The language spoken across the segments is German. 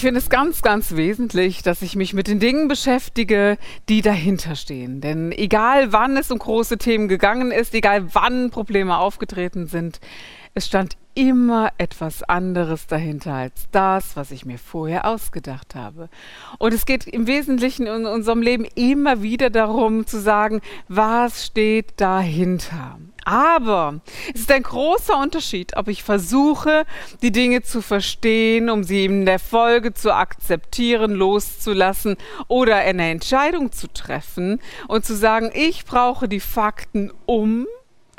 Ich finde es ganz, ganz wesentlich, dass ich mich mit den Dingen beschäftige, die dahinter stehen. Denn egal wann es um große Themen gegangen ist, egal wann Probleme aufgetreten sind, es stand immer etwas anderes dahinter als das, was ich mir vorher ausgedacht habe. Und es geht im Wesentlichen in unserem Leben immer wieder darum zu sagen, was steht dahinter. Aber es ist ein großer Unterschied, ob ich versuche, die Dinge zu verstehen, um sie in der Folge zu akzeptieren, loszulassen oder eine Entscheidung zu treffen und zu sagen, ich brauche die Fakten um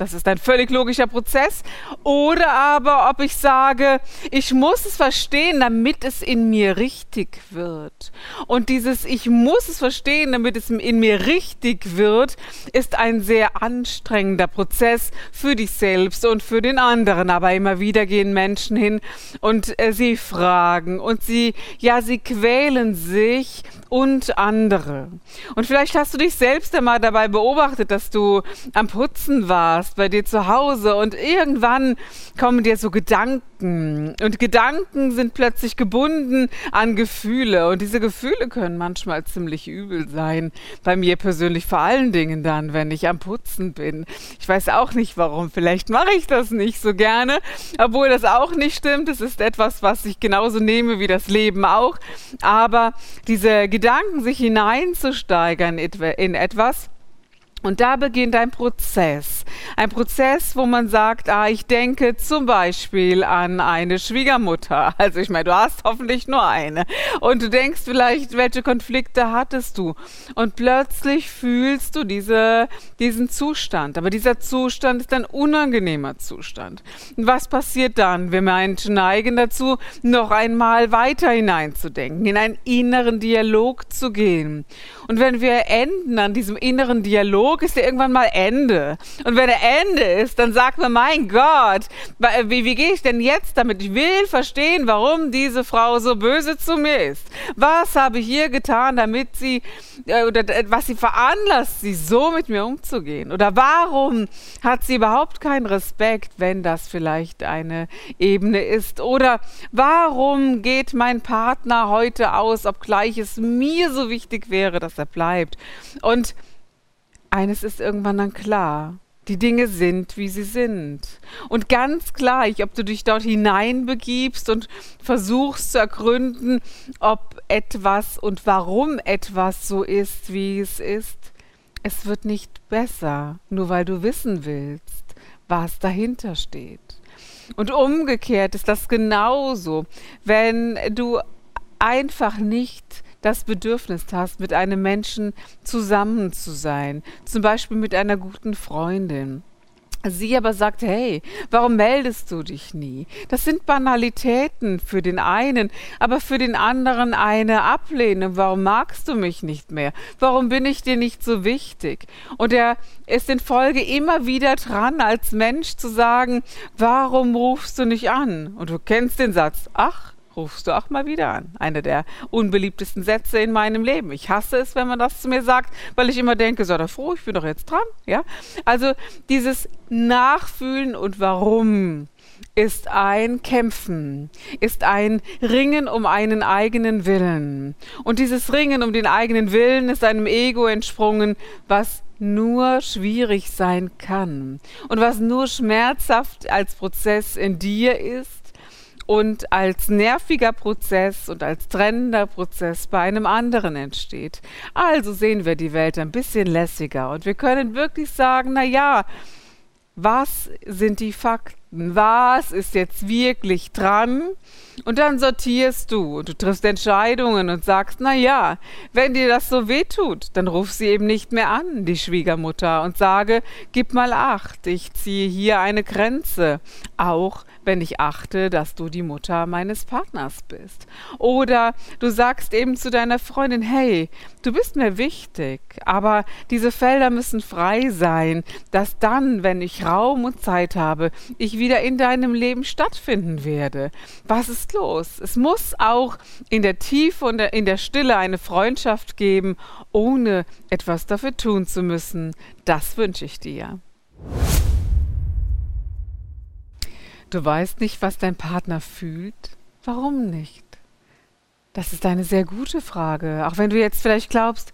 das ist ein völlig logischer Prozess. Oder aber, ob ich sage, ich muss es verstehen, damit es in mir richtig wird. Und dieses Ich muss es verstehen, damit es in mir richtig wird, ist ein sehr anstrengender Prozess für dich selbst und für den anderen. Aber immer wieder gehen Menschen hin und äh, sie fragen und sie, ja, sie quälen sich und andere. Und vielleicht hast du dich selbst einmal dabei beobachtet, dass du am Putzen warst bei dir zu Hause und irgendwann kommen dir so Gedanken Gedanken. Und Gedanken sind plötzlich gebunden an Gefühle. Und diese Gefühle können manchmal ziemlich übel sein. Bei mir persönlich vor allen Dingen dann, wenn ich am Putzen bin. Ich weiß auch nicht warum. Vielleicht mache ich das nicht so gerne, obwohl das auch nicht stimmt. Es ist etwas, was ich genauso nehme wie das Leben auch. Aber diese Gedanken, sich hineinzusteigern in etwas, und da beginnt ein Prozess. Ein Prozess, wo man sagt, ah, ich denke zum Beispiel an eine Schwiegermutter. Also ich meine, du hast hoffentlich nur eine. Und du denkst vielleicht, welche Konflikte hattest du? Und plötzlich fühlst du diese, diesen Zustand. Aber dieser Zustand ist ein unangenehmer Zustand. Und was passiert dann? Wir Menschen neigen dazu, noch einmal weiter hineinzudenken, in einen inneren Dialog zu gehen. Und wenn wir enden an diesem inneren Dialog, Dialog ist ja irgendwann mal Ende. Und wenn er Ende ist, dann sagt man, mein Gott, wie, wie gehe ich denn jetzt damit? Ich will verstehen, warum diese Frau so böse zu mir ist. Was habe ich hier getan, damit sie, äh, oder was sie veranlasst, sie so mit mir umzugehen? Oder warum hat sie überhaupt keinen Respekt, wenn das vielleicht eine Ebene ist? Oder warum geht mein Partner heute aus, obgleich es mir so wichtig wäre, dass er bleibt? Und eines ist irgendwann dann klar. Die Dinge sind, wie sie sind. Und ganz gleich, ob du dich dort hineinbegibst und versuchst zu ergründen, ob etwas und warum etwas so ist, wie es ist, es wird nicht besser, nur weil du wissen willst, was dahinter steht. Und umgekehrt ist das genauso, wenn du einfach nicht das Bedürfnis hast, mit einem Menschen zusammen zu sein, zum Beispiel mit einer guten Freundin. Sie aber sagt, hey, warum meldest du dich nie? Das sind Banalitäten für den einen, aber für den anderen eine Ablehnung. Warum magst du mich nicht mehr? Warum bin ich dir nicht so wichtig? Und er ist in Folge immer wieder dran, als Mensch zu sagen, warum rufst du nicht an? Und du kennst den Satz, ach, rufst du auch mal wieder an. Einer der unbeliebtesten Sätze in meinem Leben. Ich hasse es, wenn man das zu mir sagt, weil ich immer denke, so, da froh, ich bin doch jetzt dran. Ja? Also dieses Nachfühlen und warum ist ein Kämpfen, ist ein Ringen um einen eigenen Willen. Und dieses Ringen um den eigenen Willen ist einem Ego entsprungen, was nur schwierig sein kann und was nur schmerzhaft als Prozess in dir ist und als nerviger Prozess und als trennender Prozess bei einem anderen entsteht. Also sehen wir die Welt ein bisschen lässiger und wir können wirklich sagen, na ja, was sind die Fakten? Was ist jetzt wirklich dran? Und dann sortierst du und du triffst Entscheidungen und sagst, na ja, wenn dir das so weh tut, dann ruf sie eben nicht mehr an, die Schwiegermutter, und sage, gib mal acht, ich ziehe hier eine Grenze. Auch wenn ich achte, dass du die Mutter meines Partners bist. Oder du sagst eben zu deiner Freundin, hey, du bist mir wichtig, aber diese Felder müssen frei sein, dass dann, wenn ich Raum und Zeit habe, ich wieder in deinem Leben stattfinden werde. Was ist los? Es muss auch in der Tiefe und in der Stille eine Freundschaft geben, ohne etwas dafür tun zu müssen. Das wünsche ich dir. Du weißt nicht, was dein Partner fühlt? Warum nicht? Das ist eine sehr gute Frage, auch wenn du jetzt vielleicht glaubst,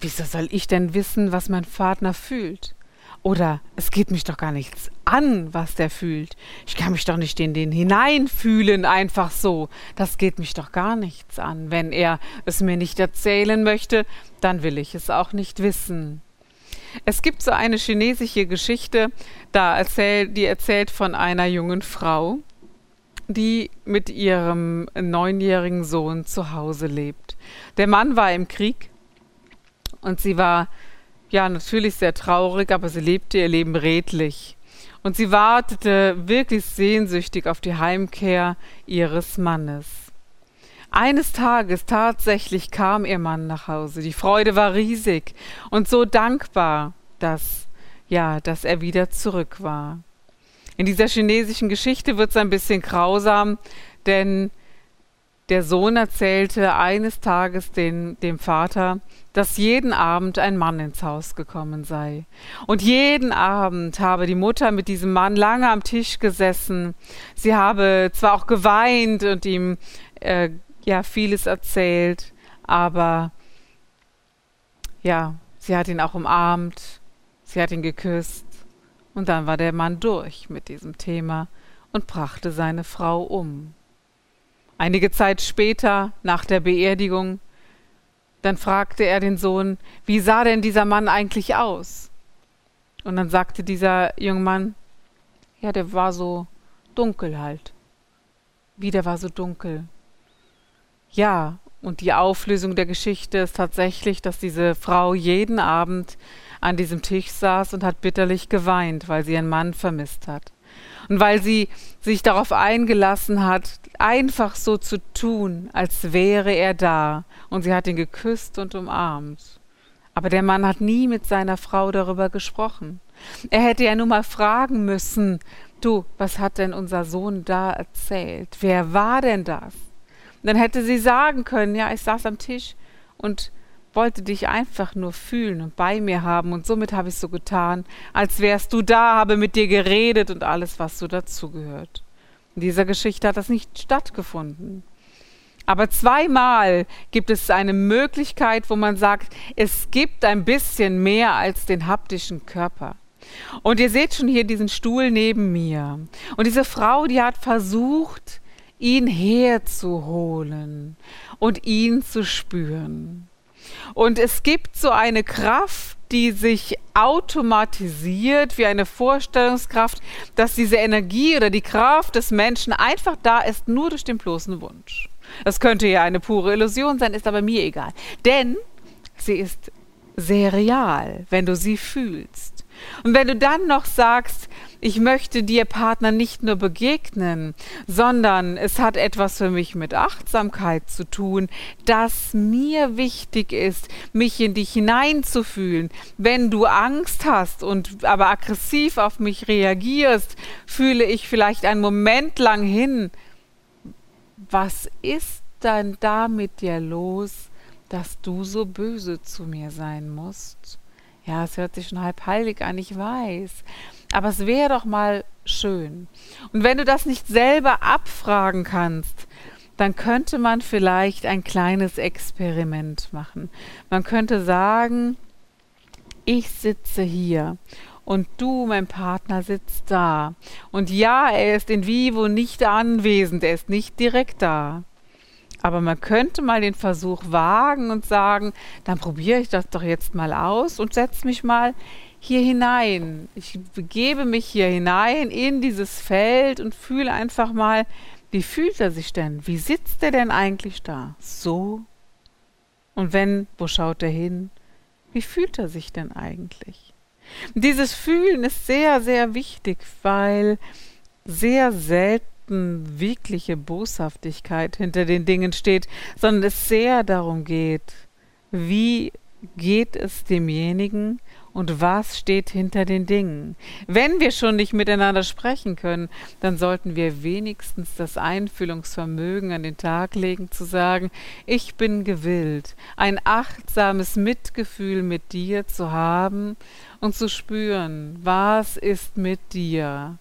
wieso soll ich denn wissen, was mein Partner fühlt? Oder es geht mich doch gar nichts an, was der fühlt. Ich kann mich doch nicht in den hineinfühlen, einfach so. Das geht mich doch gar nichts an. Wenn er es mir nicht erzählen möchte, dann will ich es auch nicht wissen. Es gibt so eine chinesische Geschichte, da erzählt, die erzählt von einer jungen Frau, die mit ihrem neunjährigen Sohn zu Hause lebt. Der Mann war im Krieg und sie war ja natürlich sehr traurig, aber sie lebte ihr Leben redlich. Und sie wartete wirklich sehnsüchtig auf die Heimkehr ihres Mannes. Eines Tages tatsächlich kam ihr Mann nach Hause. Die Freude war riesig und so dankbar, dass ja, dass er wieder zurück war. In dieser chinesischen Geschichte wird es ein bisschen grausam, denn der Sohn erzählte eines Tages den, dem Vater, dass jeden Abend ein Mann ins Haus gekommen sei. Und jeden Abend habe die Mutter mit diesem Mann lange am Tisch gesessen. Sie habe zwar auch geweint und ihm äh, ja vieles erzählt, aber ja, sie hat ihn auch umarmt, sie hat ihn geküsst und dann war der Mann durch mit diesem Thema und brachte seine Frau um. Einige Zeit später, nach der Beerdigung, dann fragte er den Sohn, wie sah denn dieser Mann eigentlich aus? Und dann sagte dieser junge Mann, ja, der war so dunkel halt. Wie der war so dunkel. Ja, und die Auflösung der Geschichte ist tatsächlich, dass diese Frau jeden Abend an diesem Tisch saß und hat bitterlich geweint, weil sie ihren Mann vermisst hat. Und weil sie sich darauf eingelassen hat, einfach so zu tun, als wäre er da. Und sie hat ihn geküsst und umarmt. Aber der Mann hat nie mit seiner Frau darüber gesprochen. Er hätte ja nur mal fragen müssen, du, was hat denn unser Sohn da erzählt? Wer war denn das? dann hätte sie sagen können, ja, ich saß am Tisch und wollte dich einfach nur fühlen und bei mir haben und somit habe ich so getan, als wärst du da, habe mit dir geredet und alles, was so dazugehört. In dieser Geschichte hat das nicht stattgefunden. Aber zweimal gibt es eine Möglichkeit, wo man sagt, es gibt ein bisschen mehr als den haptischen Körper. Und ihr seht schon hier diesen Stuhl neben mir. Und diese Frau, die hat versucht, ihn herzuholen und ihn zu spüren. Und es gibt so eine Kraft, die sich automatisiert wie eine Vorstellungskraft, dass diese Energie oder die Kraft des Menschen einfach da ist, nur durch den bloßen Wunsch. Das könnte ja eine pure Illusion sein, ist aber mir egal. Denn sie ist sehr real, wenn du sie fühlst. Und wenn du dann noch sagst, ich möchte dir Partner nicht nur begegnen, sondern es hat etwas für mich mit Achtsamkeit zu tun, dass mir wichtig ist, mich in dich hineinzufühlen. Wenn du Angst hast und aber aggressiv auf mich reagierst, fühle ich vielleicht einen Moment lang hin, was ist dann da mit dir los, dass du so böse zu mir sein musst? Ja, es hört sich schon halb heilig an, ich weiß. Aber es wäre doch mal schön. Und wenn du das nicht selber abfragen kannst, dann könnte man vielleicht ein kleines Experiment machen. Man könnte sagen, ich sitze hier und du, mein Partner, sitzt da. Und ja, er ist in vivo nicht anwesend, er ist nicht direkt da. Aber man könnte mal den Versuch wagen und sagen, dann probiere ich das doch jetzt mal aus und setze mich mal hier hinein. Ich begebe mich hier hinein in dieses Feld und fühle einfach mal, wie fühlt er sich denn? Wie sitzt er denn eigentlich da? So? Und wenn, wo schaut er hin? Wie fühlt er sich denn eigentlich? Dieses Fühlen ist sehr, sehr wichtig, weil sehr selten wirkliche Boshaftigkeit hinter den Dingen steht, sondern es sehr darum geht, wie geht es demjenigen, und was steht hinter den Dingen. Wenn wir schon nicht miteinander sprechen können, dann sollten wir wenigstens das Einfühlungsvermögen an den Tag legen, zu sagen, ich bin gewillt, ein achtsames Mitgefühl mit dir zu haben und zu spüren, was ist mit dir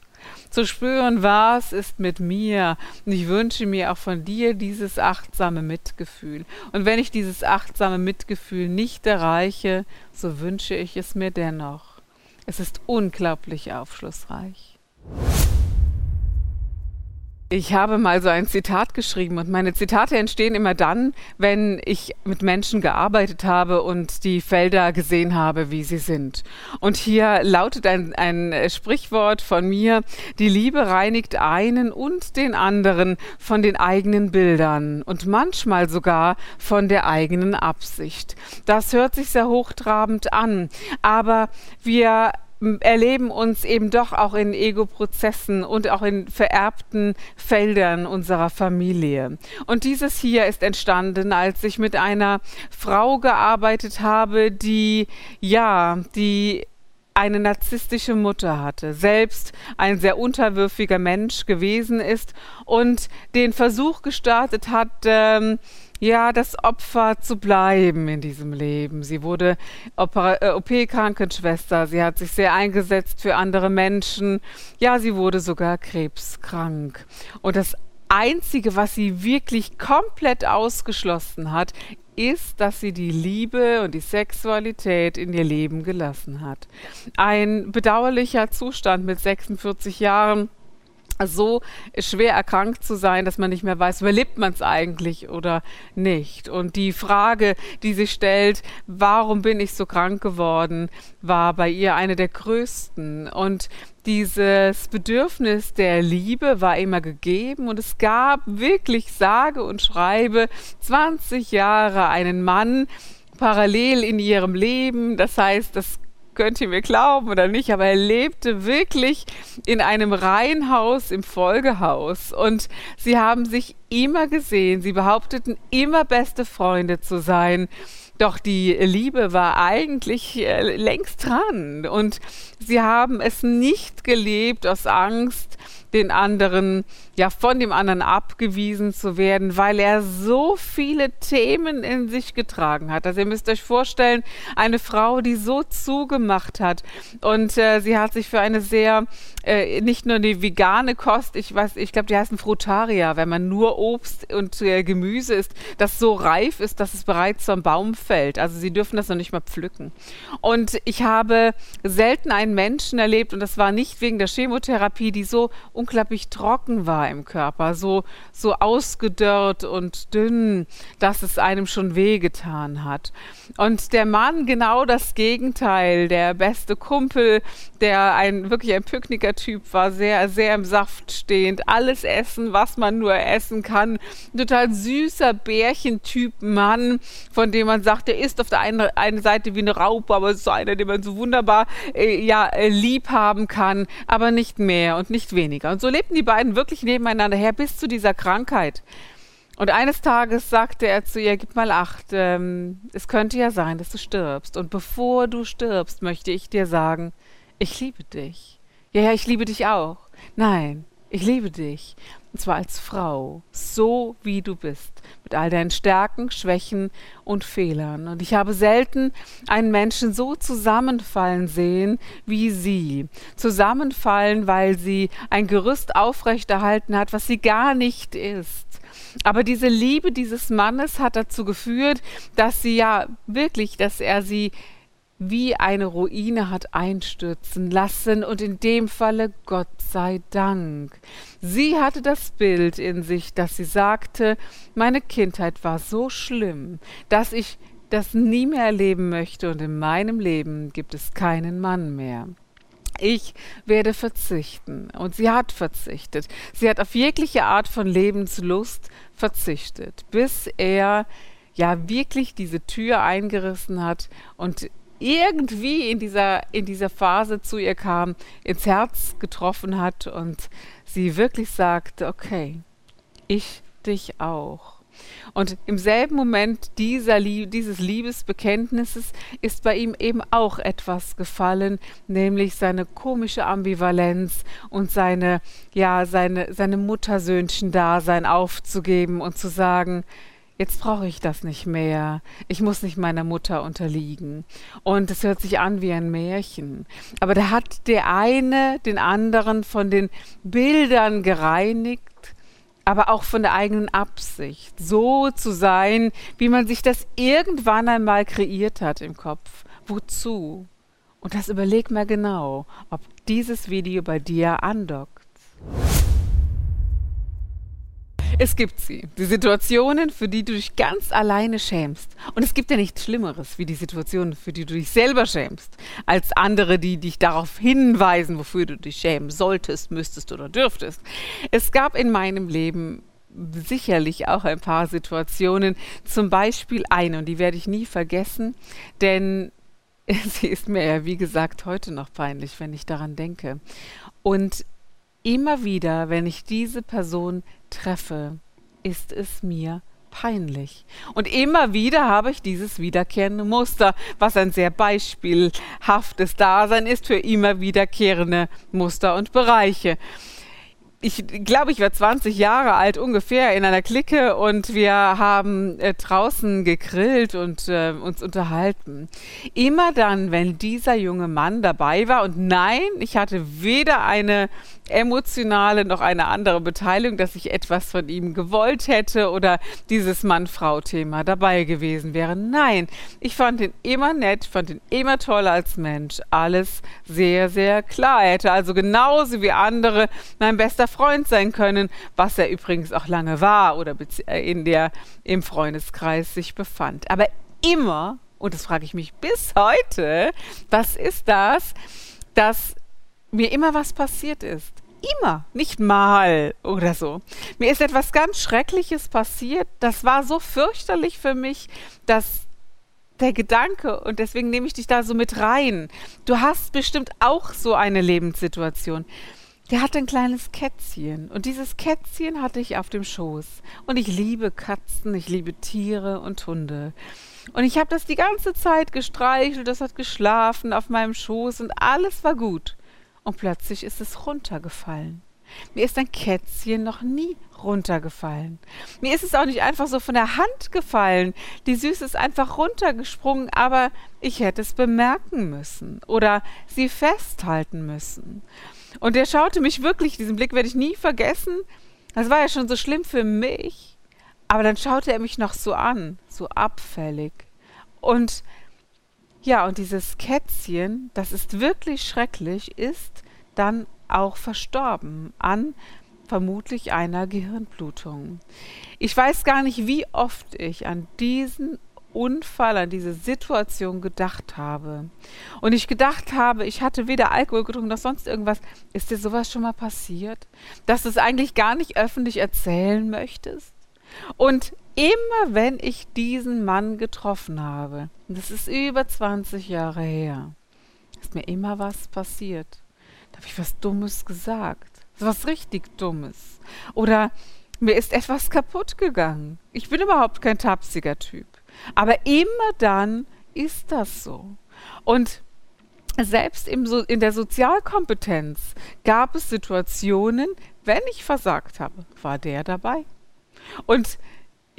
zu spüren, was ist mit mir. Und ich wünsche mir auch von dir dieses achtsame Mitgefühl. Und wenn ich dieses achtsame Mitgefühl nicht erreiche, so wünsche ich es mir dennoch. Es ist unglaublich aufschlussreich. Ich habe mal so ein Zitat geschrieben und meine Zitate entstehen immer dann, wenn ich mit Menschen gearbeitet habe und die Felder gesehen habe, wie sie sind. Und hier lautet ein, ein Sprichwort von mir, die Liebe reinigt einen und den anderen von den eigenen Bildern und manchmal sogar von der eigenen Absicht. Das hört sich sehr hochtrabend an, aber wir erleben uns eben doch auch in Ego-Prozessen und auch in vererbten Feldern unserer Familie. Und dieses hier ist entstanden, als ich mit einer Frau gearbeitet habe, die, ja, die eine narzisstische Mutter hatte, selbst ein sehr unterwürfiger Mensch gewesen ist und den Versuch gestartet hat, ähm, ja, das Opfer zu bleiben in diesem Leben. Sie wurde äh, OP-Krankenschwester, sie hat sich sehr eingesetzt für andere Menschen. Ja, sie wurde sogar krebskrank. Und das Einzige, was sie wirklich komplett ausgeschlossen hat, ist, dass sie die Liebe und die Sexualität in ihr Leben gelassen hat. Ein bedauerlicher Zustand mit 46 Jahren so schwer erkrankt zu sein, dass man nicht mehr weiß, überlebt man es eigentlich oder nicht. Und die Frage, die sich stellt, warum bin ich so krank geworden, war bei ihr eine der größten. Und dieses Bedürfnis der Liebe war immer gegeben und es gab wirklich sage und schreibe 20 Jahre einen Mann, parallel in ihrem Leben. Das heißt, das könnt ihr mir glauben oder nicht, aber er lebte wirklich in einem Reihenhaus im Folgehaus. Und sie haben sich immer gesehen, sie behaupteten immer beste Freunde zu sein. Doch die Liebe war eigentlich äh, längst dran. Und sie haben es nicht gelebt aus Angst, den anderen, ja, von dem anderen abgewiesen zu werden, weil er so viele Themen in sich getragen hat. Also ihr müsst euch vorstellen, eine Frau, die so zugemacht hat und äh, sie hat sich für eine sehr, äh, nicht nur die vegane Kost, ich weiß, ich glaube, die heißen Frutaria, wenn man nur Obst und äh, Gemüse isst, das so reif ist, dass es bereits vom Baum fällt. Also sie dürfen das noch nicht mal pflücken. Und ich habe selten einen Menschen erlebt, und das war nicht wegen der Chemotherapie, die so unglaublich trocken war im Körper, so, so ausgedörrt und dünn, dass es einem schon wehgetan hat. Und der Mann genau das Gegenteil, der beste Kumpel, der ein wirklich ein Picknicker-Typ war, sehr, sehr im Saft stehend, alles essen, was man nur essen kann. Ein total süßer Bärchentyp Mann, von dem man sagt, der ist auf der einen, einen Seite wie eine Raupe, aber so einer, den man so wunderbar äh, ja, äh, lieb haben kann, aber nicht mehr und nicht weniger. Musiker. Und so lebten die beiden wirklich nebeneinander her bis zu dieser Krankheit. Und eines Tages sagte er zu ihr, gib mal acht, ähm, es könnte ja sein, dass du stirbst. Und bevor du stirbst, möchte ich dir sagen, ich liebe dich. Ja, ja, ich liebe dich auch. Nein, ich liebe dich. Und zwar als Frau, so wie du bist, mit all deinen Stärken, Schwächen und Fehlern. Und ich habe selten einen Menschen so zusammenfallen sehen wie sie. Zusammenfallen, weil sie ein Gerüst aufrechterhalten hat, was sie gar nicht ist. Aber diese Liebe dieses Mannes hat dazu geführt, dass sie ja wirklich, dass er sie wie eine Ruine hat einstürzen lassen und in dem Falle Gott sei Dank. Sie hatte das Bild in sich, dass sie sagte, meine Kindheit war so schlimm, dass ich das nie mehr erleben möchte und in meinem Leben gibt es keinen Mann mehr. Ich werde verzichten. Und sie hat verzichtet. Sie hat auf jegliche Art von Lebenslust verzichtet, bis er ja wirklich diese Tür eingerissen hat und irgendwie in dieser, in dieser Phase zu ihr kam, ins Herz getroffen hat und sie wirklich sagte, okay, ich dich auch. Und im selben Moment dieser, dieses Liebesbekenntnisses ist bei ihm eben auch etwas gefallen, nämlich seine komische Ambivalenz und seine, ja, seine, seine Muttersöhnchen-Dasein aufzugeben und zu sagen, jetzt brauche ich das nicht mehr. Ich muss nicht meiner Mutter unterliegen. Und es hört sich an wie ein Märchen. Aber da hat der eine den anderen von den Bildern gereinigt aber auch von der eigenen Absicht, so zu sein, wie man sich das irgendwann einmal kreiert hat im Kopf. Wozu? Und das überleg mal genau, ob dieses Video bei dir andockt. Es gibt sie, die Situationen, für die du dich ganz alleine schämst. Und es gibt ja nichts Schlimmeres wie die Situationen, für die du dich selber schämst, als andere, die dich darauf hinweisen, wofür du dich schämen solltest, müsstest oder dürftest. Es gab in meinem Leben sicherlich auch ein paar Situationen, zum Beispiel eine, und die werde ich nie vergessen, denn sie ist mir ja, wie gesagt, heute noch peinlich, wenn ich daran denke. Und immer wieder, wenn ich diese Person treffe, ist es mir peinlich. Und immer wieder habe ich dieses wiederkehrende Muster, was ein sehr beispielhaftes Dasein ist für immer wiederkehrende Muster und Bereiche ich glaube, ich war 20 Jahre alt ungefähr in einer Clique und wir haben äh, draußen gegrillt und äh, uns unterhalten. Immer dann, wenn dieser junge Mann dabei war und nein, ich hatte weder eine emotionale noch eine andere Beteiligung, dass ich etwas von ihm gewollt hätte oder dieses Mann-Frau-Thema dabei gewesen wäre. Nein, ich fand ihn immer nett, fand ihn immer toll als Mensch. Alles sehr, sehr klar. Er hätte also genauso wie andere mein bester Freund sein können, was er übrigens auch lange war oder äh, in der im Freundeskreis sich befand. Aber immer, und das frage ich mich bis heute, was ist das, dass mir immer was passiert ist. Immer, nicht mal oder so. Mir ist etwas ganz Schreckliches passiert. Das war so fürchterlich für mich, dass der Gedanke, und deswegen nehme ich dich da so mit rein. Du hast bestimmt auch so eine Lebenssituation. Der hatte ein kleines Kätzchen und dieses Kätzchen hatte ich auf dem Schoß. Und ich liebe Katzen, ich liebe Tiere und Hunde. Und ich habe das die ganze Zeit gestreichelt, das hat geschlafen auf meinem Schoß und alles war gut und plötzlich ist es runtergefallen. Mir ist ein Kätzchen noch nie runtergefallen. Mir ist es auch nicht einfach so von der Hand gefallen. Die Süße ist einfach runtergesprungen, aber ich hätte es bemerken müssen oder sie festhalten müssen. Und er schaute mich wirklich, diesen Blick werde ich nie vergessen. Das war ja schon so schlimm für mich. Aber dann schaute er mich noch so an, so abfällig. Und ja, und dieses Kätzchen, das ist wirklich schrecklich, ist dann auch verstorben an vermutlich einer Gehirnblutung. Ich weiß gar nicht, wie oft ich an diesen Unfall, an diese Situation gedacht habe. Und ich gedacht habe, ich hatte weder Alkohol getrunken noch sonst irgendwas. Ist dir sowas schon mal passiert? Dass du es eigentlich gar nicht öffentlich erzählen möchtest? Und immer wenn ich diesen Mann getroffen habe, das ist über 20 Jahre her, ist mir immer was passiert. Da habe ich was Dummes gesagt. Was richtig Dummes. Oder mir ist etwas kaputt gegangen. Ich bin überhaupt kein tapsiger Typ. Aber immer dann ist das so. Und selbst so in der Sozialkompetenz gab es Situationen, wenn ich versagt habe, war der dabei. Und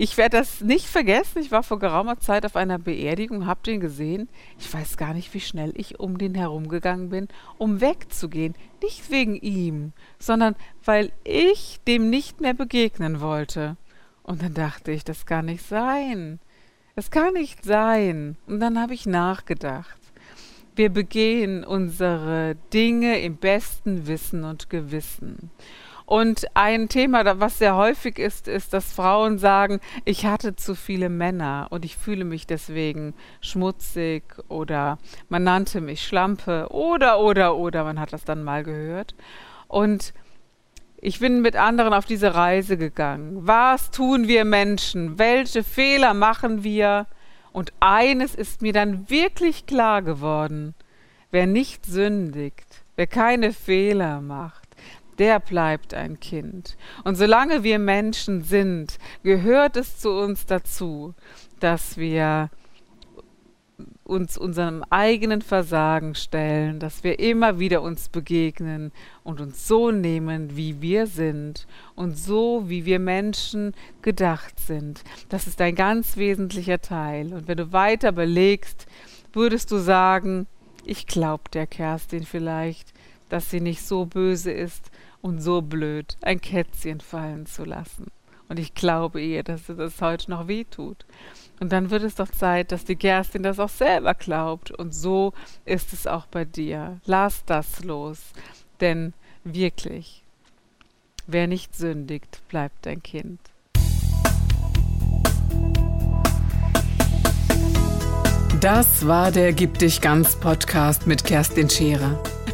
ich werde das nicht vergessen. Ich war vor geraumer Zeit auf einer Beerdigung, habe den gesehen. Ich weiß gar nicht, wie schnell ich um den herumgegangen bin, um wegzugehen. Nicht wegen ihm, sondern weil ich dem nicht mehr begegnen wollte. Und dann dachte ich, das kann nicht sein. Das kann nicht sein. Und dann habe ich nachgedacht. Wir begehen unsere Dinge im besten Wissen und Gewissen. Und ein Thema, was sehr häufig ist, ist, dass Frauen sagen, ich hatte zu viele Männer und ich fühle mich deswegen schmutzig oder man nannte mich Schlampe oder, oder, oder, man hat das dann mal gehört. Und ich bin mit anderen auf diese Reise gegangen. Was tun wir Menschen? Welche Fehler machen wir? Und eines ist mir dann wirklich klar geworden. Wer nicht sündigt, wer keine Fehler macht, der bleibt ein Kind. Und solange wir Menschen sind, gehört es zu uns dazu, dass wir uns unserem eigenen Versagen stellen, dass wir immer wieder uns begegnen und uns so nehmen, wie wir sind und so, wie wir Menschen gedacht sind. Das ist ein ganz wesentlicher Teil. Und wenn du weiter belegst, würdest du sagen, ich glaub der Kerstin vielleicht, dass sie nicht so böse ist, und so blöd, ein Kätzchen fallen zu lassen. Und ich glaube ihr, dass sie das heute noch wehtut. Und dann wird es doch Zeit, dass die Kerstin das auch selber glaubt. Und so ist es auch bei dir. Lass das los. Denn wirklich, wer nicht sündigt, bleibt ein Kind. Das war der Gib dich ganz Podcast mit Kerstin Scherer.